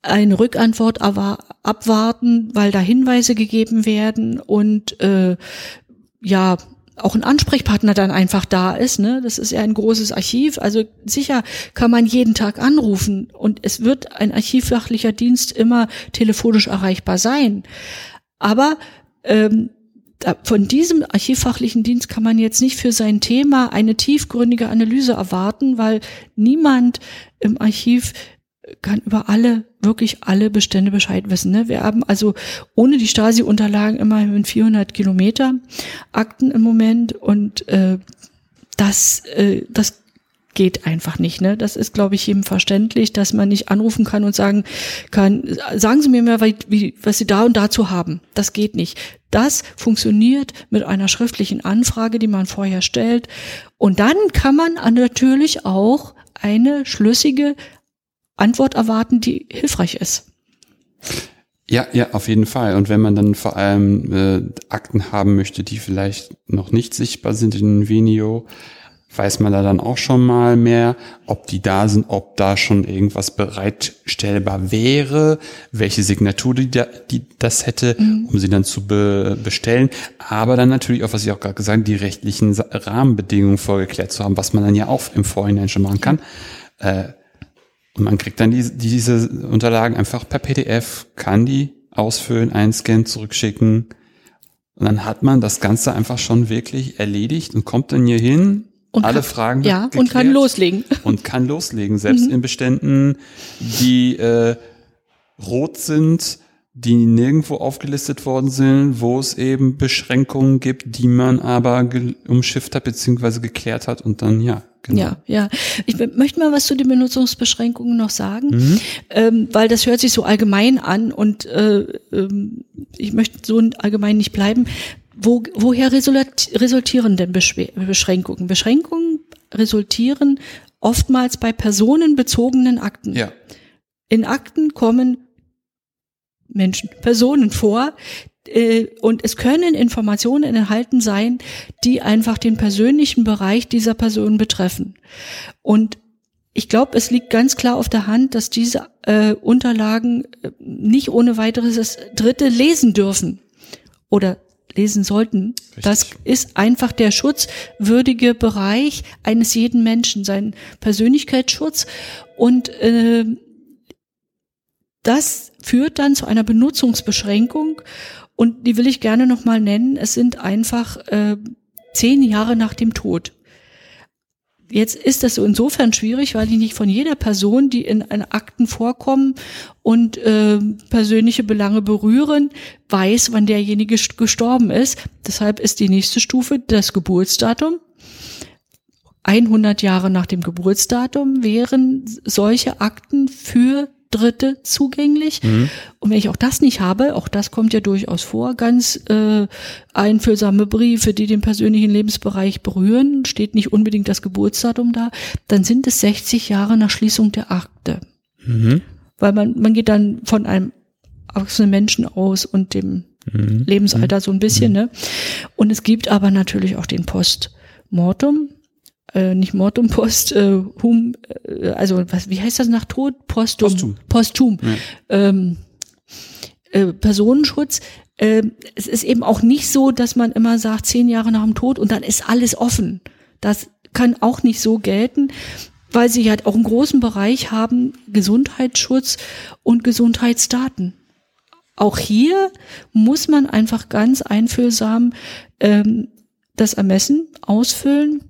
eine Rückantwort abwarten, weil da Hinweise gegeben werden und äh, ja auch ein Ansprechpartner dann einfach da ist. Ne? Das ist ja ein großes Archiv. Also sicher kann man jeden Tag anrufen und es wird ein archivfachlicher Dienst immer telefonisch erreichbar sein. Aber ähm, von diesem archivfachlichen Dienst kann man jetzt nicht für sein Thema eine tiefgründige Analyse erwarten, weil niemand im Archiv kann über alle, wirklich alle Bestände Bescheid wissen. Ne? Wir haben also ohne die Stasi-Unterlagen immerhin 400 Kilometer Akten im Moment und äh, das, äh, das geht einfach nicht. Ne? Das ist, glaube ich, jedem verständlich, dass man nicht anrufen kann und sagen kann, sagen Sie mir mal, wie, was Sie da und dazu haben. Das geht nicht. Das funktioniert mit einer schriftlichen Anfrage, die man vorher stellt. Und dann kann man natürlich auch eine schlüssige Antwort erwarten, die hilfreich ist. Ja, ja, auf jeden Fall. Und wenn man dann vor allem äh, Akten haben möchte, die vielleicht noch nicht sichtbar sind in Venio, weiß man da dann auch schon mal mehr, ob die da sind, ob da schon irgendwas bereitstellbar wäre, welche Signatur die, da, die das hätte, mhm. um sie dann zu be, bestellen. Aber dann natürlich auch, was ich auch gerade gesagt habe, die rechtlichen Rahmenbedingungen vorgeklärt zu haben, was man dann ja auch im Vorhinein schon machen kann. Äh, und man kriegt dann die, diese Unterlagen einfach per PDF, kann die ausfüllen, einscannen, zurückschicken. Und dann hat man das Ganze einfach schon wirklich erledigt und kommt dann hier hin, und alle kann, Fragen ja und kann loslegen und kann loslegen selbst mhm. in Beständen die äh, rot sind die nirgendwo aufgelistet worden sind wo es eben Beschränkungen gibt die man aber umschifft hat beziehungsweise geklärt hat und dann ja Genau. Ja, ja. Ich möchte mal was zu den Benutzungsbeschränkungen noch sagen, mhm. ähm, weil das hört sich so allgemein an und äh, ähm, ich möchte so allgemein nicht bleiben. Wo, woher resultieren denn Beschränkungen? Beschränkungen resultieren oftmals bei personenbezogenen Akten. Ja. In Akten kommen Menschen, Personen vor, äh, und es können Informationen enthalten sein, die einfach den persönlichen Bereich dieser Person betreffen. Und ich glaube, es liegt ganz klar auf der Hand, dass diese äh, Unterlagen äh, nicht ohne weiteres Dritte lesen dürfen oder lesen sollten. Richtig. Das ist einfach der schutzwürdige Bereich eines jeden Menschen, sein Persönlichkeitsschutz. Und äh, das führt dann zu einer Benutzungsbeschränkung. Und die will ich gerne nochmal nennen. Es sind einfach äh, zehn Jahre nach dem Tod. Jetzt ist das so insofern schwierig, weil ich nicht von jeder Person, die in Akten vorkommen und äh, persönliche Belange berühren, weiß, wann derjenige gestorben ist. Deshalb ist die nächste Stufe das Geburtsdatum. 100 Jahre nach dem Geburtsdatum wären solche Akten für Dritte zugänglich. Mhm. Und wenn ich auch das nicht habe, auch das kommt ja durchaus vor, ganz äh, einfühlsame Briefe, die den persönlichen Lebensbereich berühren, steht nicht unbedingt das Geburtsdatum da, dann sind es 60 Jahre nach Schließung der Akte. Mhm. Weil man, man geht dann von einem erwachsenen Menschen aus und dem mhm. Lebensalter so ein bisschen, mhm. ne? Und es gibt aber natürlich auch den Postmortum, äh, nicht Mord und Post, äh, hum, äh, also was, wie heißt das nach Tod? Postum. Postum. Postum. Ja. Ähm, äh, Personenschutz. Äh, es ist eben auch nicht so, dass man immer sagt, zehn Jahre nach dem Tod und dann ist alles offen. Das kann auch nicht so gelten, weil sie halt auch einen großen Bereich haben, Gesundheitsschutz und Gesundheitsdaten. Auch hier muss man einfach ganz einfühlsam ähm, das Ermessen ausfüllen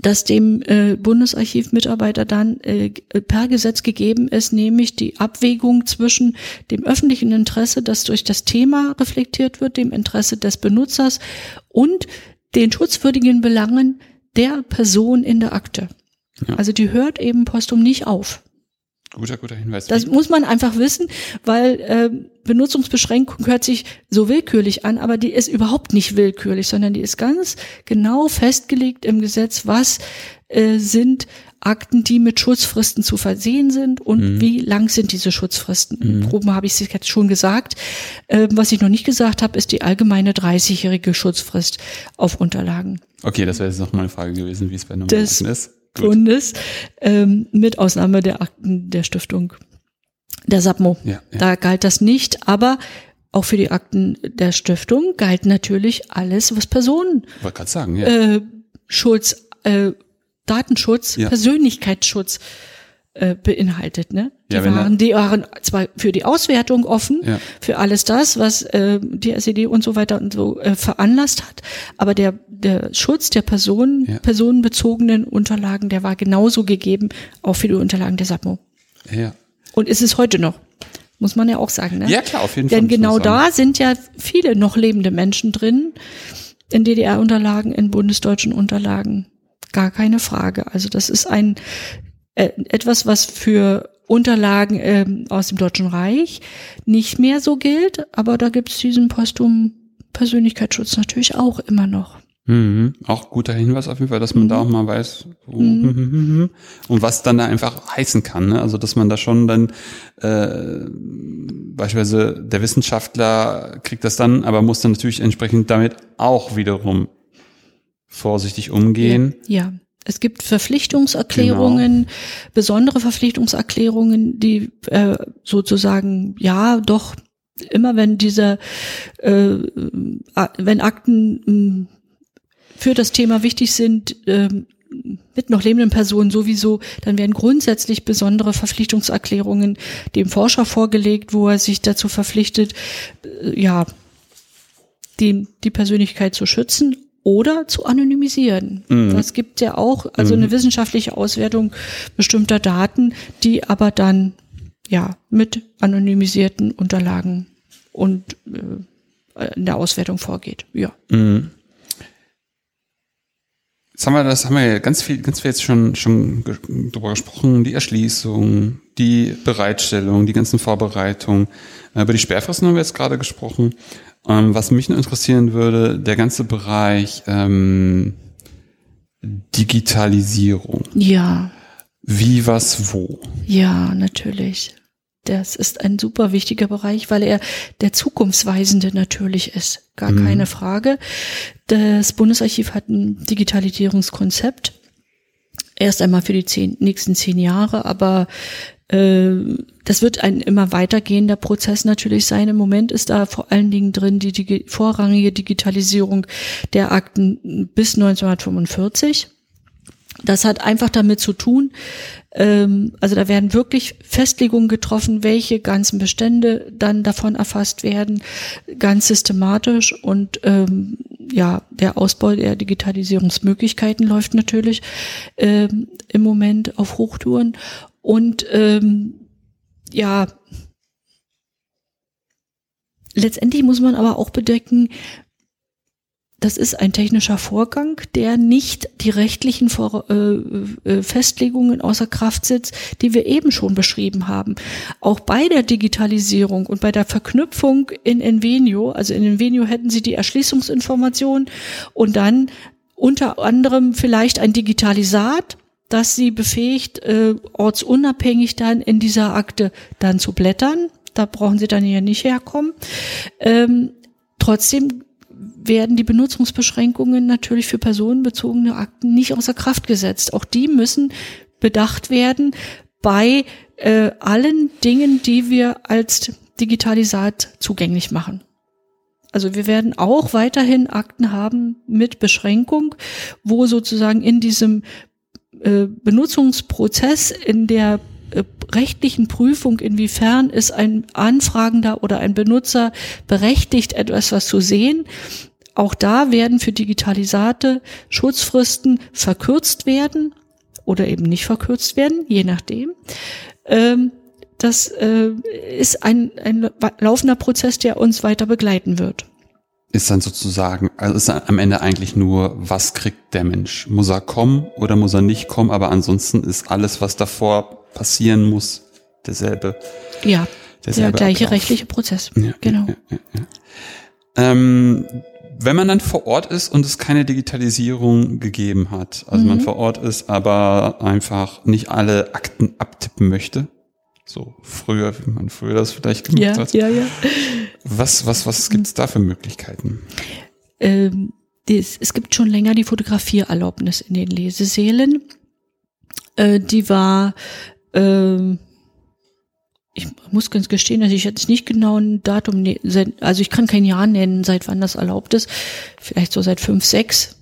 dass dem äh, Bundesarchivmitarbeiter dann äh, per Gesetz gegeben ist, nämlich die Abwägung zwischen dem öffentlichen Interesse, das durch das Thema reflektiert wird, dem Interesse des Benutzers und den schutzwürdigen Belangen der Person in der Akte. Ja. Also die hört eben postum nicht auf. Guter, guter Hinweis. Das muss man einfach wissen, weil äh, Benutzungsbeschränkung hört sich so willkürlich an, aber die ist überhaupt nicht willkürlich, sondern die ist ganz genau festgelegt im Gesetz, was äh, sind Akten, die mit Schutzfristen zu versehen sind und mhm. wie lang sind diese Schutzfristen. Mhm. Proben habe ich es jetzt schon gesagt. Äh, was ich noch nicht gesagt habe, ist die allgemeine 30-jährige Schutzfrist auf Unterlagen. Okay, das wäre jetzt noch mal eine Frage gewesen, wie es bei normalen Akten ist. Bundes, ähm, mit Ausnahme der Akten der Stiftung der SAPMO. Ja, ja. Da galt das nicht, aber auch für die Akten der Stiftung galt natürlich alles, was Personen. Wollte gerade sagen, ja. Äh, Schutz, äh, Datenschutz, ja. Persönlichkeitsschutz äh, beinhaltet. Ne? Die, ja, waren, die waren zwar für die Auswertung offen, ja. für alles das, was äh, die SED und so weiter und so äh, veranlasst hat, aber der, der Schutz der Personen, ja. personenbezogenen Unterlagen, der war genauso gegeben, auch für die Unterlagen der SAPMO. Ja. Und ist es heute noch. Muss man ja auch sagen. Ne? Ja, klar, auf jeden Fall. Denn genau da sind ja viele noch lebende Menschen drin, in DDR-Unterlagen, in bundesdeutschen Unterlagen. Gar keine Frage. Also das ist ein äh, etwas, was für Unterlagen ähm, aus dem Deutschen Reich nicht mehr so gilt, aber da gibt es diesen postum Persönlichkeitsschutz natürlich auch immer noch. Mhm. Auch guter Hinweis auf jeden Fall, dass man mhm. da auch mal weiß, wo, mhm. Hm, hm, hm, und was dann da einfach heißen kann. Ne? Also dass man da schon dann äh, beispielsweise der Wissenschaftler kriegt das dann, aber muss dann natürlich entsprechend damit auch wiederum vorsichtig umgehen. Ja. ja. Es gibt Verpflichtungserklärungen, genau. besondere Verpflichtungserklärungen, die äh, sozusagen ja doch immer wenn diese äh, wenn Akten für das Thema wichtig sind, ähm, mit noch lebenden Personen sowieso, dann werden grundsätzlich besondere Verpflichtungserklärungen dem Forscher vorgelegt, wo er sich dazu verpflichtet, äh, ja, die, die Persönlichkeit zu schützen oder zu anonymisieren. Mhm. Das gibt ja auch, also mhm. eine wissenschaftliche Auswertung bestimmter Daten, die aber dann ja mit anonymisierten Unterlagen und äh, in der Auswertung vorgeht. Ja. Mhm. Jetzt haben wir das, haben wir ja ganz viel, ganz viel jetzt schon, schon drüber gesprochen, die Erschließung, die Bereitstellung, die ganzen Vorbereitungen. Äh, über die Sperrfristen haben wir jetzt gerade gesprochen. Ähm, was mich nur interessieren würde, der ganze Bereich ähm, Digitalisierung. Ja. Wie, was, wo? Ja, natürlich. Das ist ein super wichtiger Bereich, weil er der zukunftsweisende natürlich ist. Gar mhm. keine Frage. Das Bundesarchiv hat ein Digitalisierungskonzept. Erst einmal für die zehn, nächsten zehn Jahre, aber das wird ein immer weitergehender Prozess natürlich sein. Im Moment ist da vor allen Dingen drin die, die vorrangige Digitalisierung der Akten bis 1945. Das hat einfach damit zu tun, ähm, also da werden wirklich Festlegungen getroffen, welche ganzen Bestände dann davon erfasst werden, ganz systematisch und ähm, ja, der Ausbau der Digitalisierungsmöglichkeiten läuft natürlich ähm, im Moment auf Hochtouren und ähm, ja, letztendlich muss man aber auch bedecken, das ist ein technischer Vorgang, der nicht die rechtlichen Vor äh, äh, Festlegungen außer Kraft setzt, die wir eben schon beschrieben haben. Auch bei der Digitalisierung und bei der Verknüpfung in Envenio, also in Envenio hätten Sie die Erschließungsinformation und dann unter anderem vielleicht ein Digitalisat, das Sie befähigt, äh, ortsunabhängig dann in dieser Akte dann zu blättern. Da brauchen Sie dann hier nicht herkommen. Ähm, trotzdem werden die Benutzungsbeschränkungen natürlich für personenbezogene Akten nicht außer Kraft gesetzt. Auch die müssen bedacht werden bei äh, allen Dingen, die wir als Digitalisat zugänglich machen. Also wir werden auch weiterhin Akten haben mit Beschränkung, wo sozusagen in diesem äh, Benutzungsprozess, in der äh, rechtlichen Prüfung, inwiefern ist ein Anfragender oder ein Benutzer berechtigt, etwas was zu sehen. Auch da werden für Digitalisate Schutzfristen verkürzt werden oder eben nicht verkürzt werden, je nachdem. Ähm, das äh, ist ein, ein laufender Prozess, der uns weiter begleiten wird. Ist dann sozusagen, also ist am Ende eigentlich nur, was kriegt der Mensch? Muss er kommen oder muss er nicht kommen? Aber ansonsten ist alles, was davor passieren muss, derselbe. Ja, derselbe der gleiche Ablauf. rechtliche Prozess. Ja, genau. Ja, ja, ähm, wenn man dann vor Ort ist und es keine Digitalisierung gegeben hat, also mhm. man vor Ort ist, aber einfach nicht alle Akten abtippen möchte, so früher, wie man früher das vielleicht gemacht ja, hat. Ja, ja. Was, was, was gibt's da für Möglichkeiten? Ähm, es gibt schon länger die Fotografiererlaubnis in den Lesesälen. Äh, die war ähm, ich muss ganz gestehen, dass ich jetzt nicht genau ein Datum, ne, also ich kann kein Jahr nennen, seit wann das erlaubt ist. Vielleicht so seit fünf, sechs,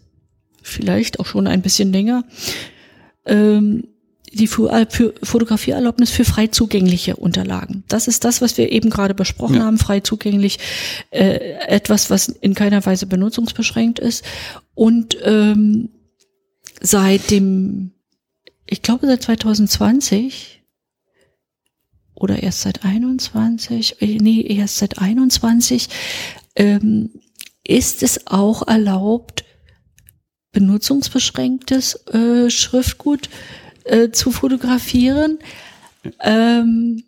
vielleicht auch schon ein bisschen länger. Ähm, die Fotografieerlaubnis für frei zugängliche Unterlagen. Das ist das, was wir eben gerade besprochen ja. haben, frei zugänglich, äh, etwas, was in keiner Weise benutzungsbeschränkt ist. Und ähm, seit dem ich glaube seit 2020 oder erst seit 21, äh, nee, erst seit 21 ähm, ist es auch erlaubt, benutzungsbeschränktes äh, Schriftgut äh, zu fotografieren. Ähm,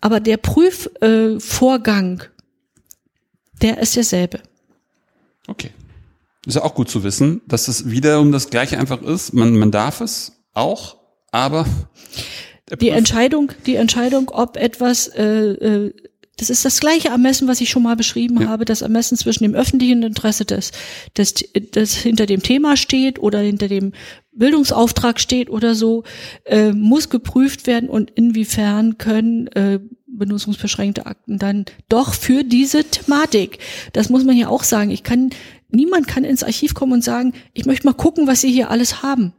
aber der Prüfvorgang, äh, der ist derselbe. Okay. Ist ja auch gut zu wissen, dass es wieder um das Gleiche einfach ist. Man, man darf es auch, aber die Entscheidung, die Entscheidung, ob etwas, äh, äh, das ist das gleiche Ermessen, was ich schon mal beschrieben ja. habe, das Ermessen zwischen dem öffentlichen Interesse, das, das, das hinter dem Thema steht oder hinter dem Bildungsauftrag steht oder so, äh, muss geprüft werden und inwiefern können äh, benutzungsbeschränkte Akten dann doch für diese Thematik. Das muss man ja auch sagen. Ich kann, niemand kann ins Archiv kommen und sagen, ich möchte mal gucken, was Sie hier alles haben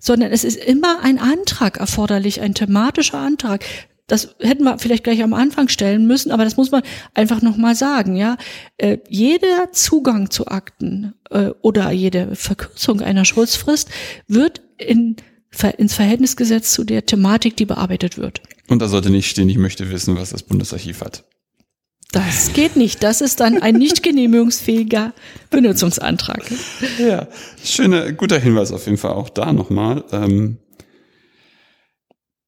sondern es ist immer ein Antrag erforderlich, ein thematischer Antrag. Das hätten wir vielleicht gleich am Anfang stellen müssen, aber das muss man einfach nochmal sagen, ja. Äh, jeder Zugang zu Akten äh, oder jede Verkürzung einer Schutzfrist wird in, ins Verhältnis gesetzt zu der Thematik, die bearbeitet wird. Und da sollte nicht stehen, ich möchte wissen, was das Bundesarchiv hat. Das geht nicht. Das ist dann ein nicht genehmigungsfähiger Benutzungsantrag. Ja, schöner, guter Hinweis auf jeden Fall auch da nochmal. Ähm,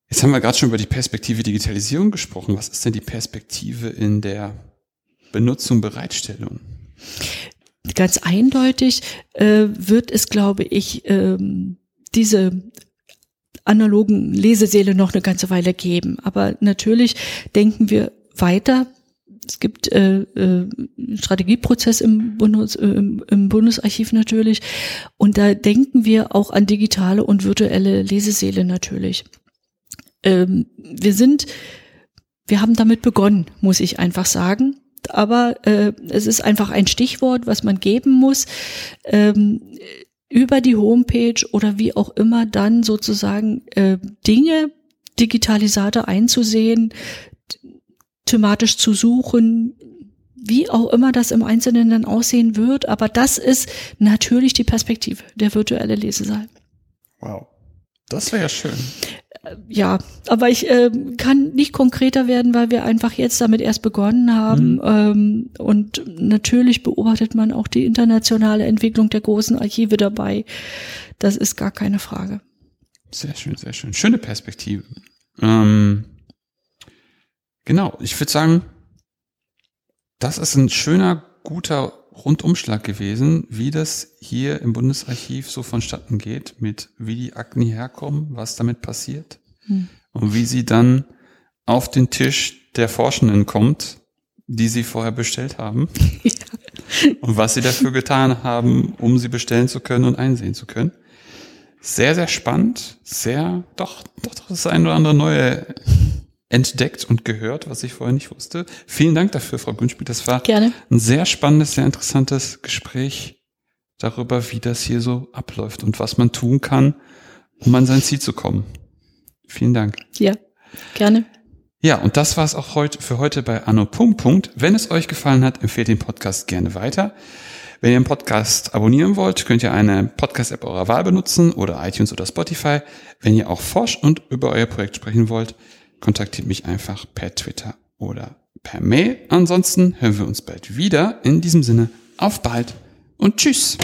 jetzt haben wir gerade schon über die Perspektive Digitalisierung gesprochen. Was ist denn die Perspektive in der Benutzung, Bereitstellung? Ganz eindeutig äh, wird es, glaube ich, ähm, diese analogen Lesesäle noch eine ganze Weile geben. Aber natürlich denken wir weiter es gibt äh, äh, Strategieprozess im, Bundes, äh, im, Bundesarchiv natürlich. Und da denken wir auch an digitale und virtuelle Lesesäle natürlich. Ähm, wir sind, wir haben damit begonnen, muss ich einfach sagen. Aber äh, es ist einfach ein Stichwort, was man geben muss. Ähm, über die Homepage oder wie auch immer dann sozusagen äh, Dinge Digitalisate einzusehen, thematisch zu suchen, wie auch immer das im Einzelnen dann aussehen wird. Aber das ist natürlich die Perspektive, der virtuelle Lesesaal. Wow. Das wäre ja schön. Ja, aber ich äh, kann nicht konkreter werden, weil wir einfach jetzt damit erst begonnen haben. Mhm. Ähm, und natürlich beobachtet man auch die internationale Entwicklung der großen Archive dabei. Das ist gar keine Frage. Sehr schön, sehr schön. Schöne Perspektive. Ähm Genau, ich würde sagen, das ist ein schöner, guter Rundumschlag gewesen, wie das hier im Bundesarchiv so vonstatten geht, mit wie die Akten hierher kommen, was damit passiert hm. und wie sie dann auf den Tisch der Forschenden kommt, die sie vorher bestellt haben ja. und was sie dafür getan haben, um sie bestellen zu können und einsehen zu können. Sehr, sehr spannend, sehr, doch, doch, das ein oder andere neue entdeckt und gehört, was ich vorher nicht wusste. Vielen Dank dafür, Frau Günspiel. Das war Gerne. ein sehr spannendes, sehr interessantes Gespräch darüber, wie das hier so abläuft und was man tun kann, um an sein Ziel zu kommen. Vielen Dank. Ja, gerne. Ja, und das war es auch heute für heute bei Anno Punkt Punkt. Wenn es euch gefallen hat, empfehlt den Podcast gerne weiter. Wenn ihr einen Podcast abonnieren wollt, könnt ihr eine Podcast-App eurer Wahl benutzen oder iTunes oder Spotify. Wenn ihr auch forscht und über euer Projekt sprechen wollt, kontaktiert mich einfach per Twitter oder per Mail. Ansonsten hören wir uns bald wieder. In diesem Sinne, auf bald und tschüss.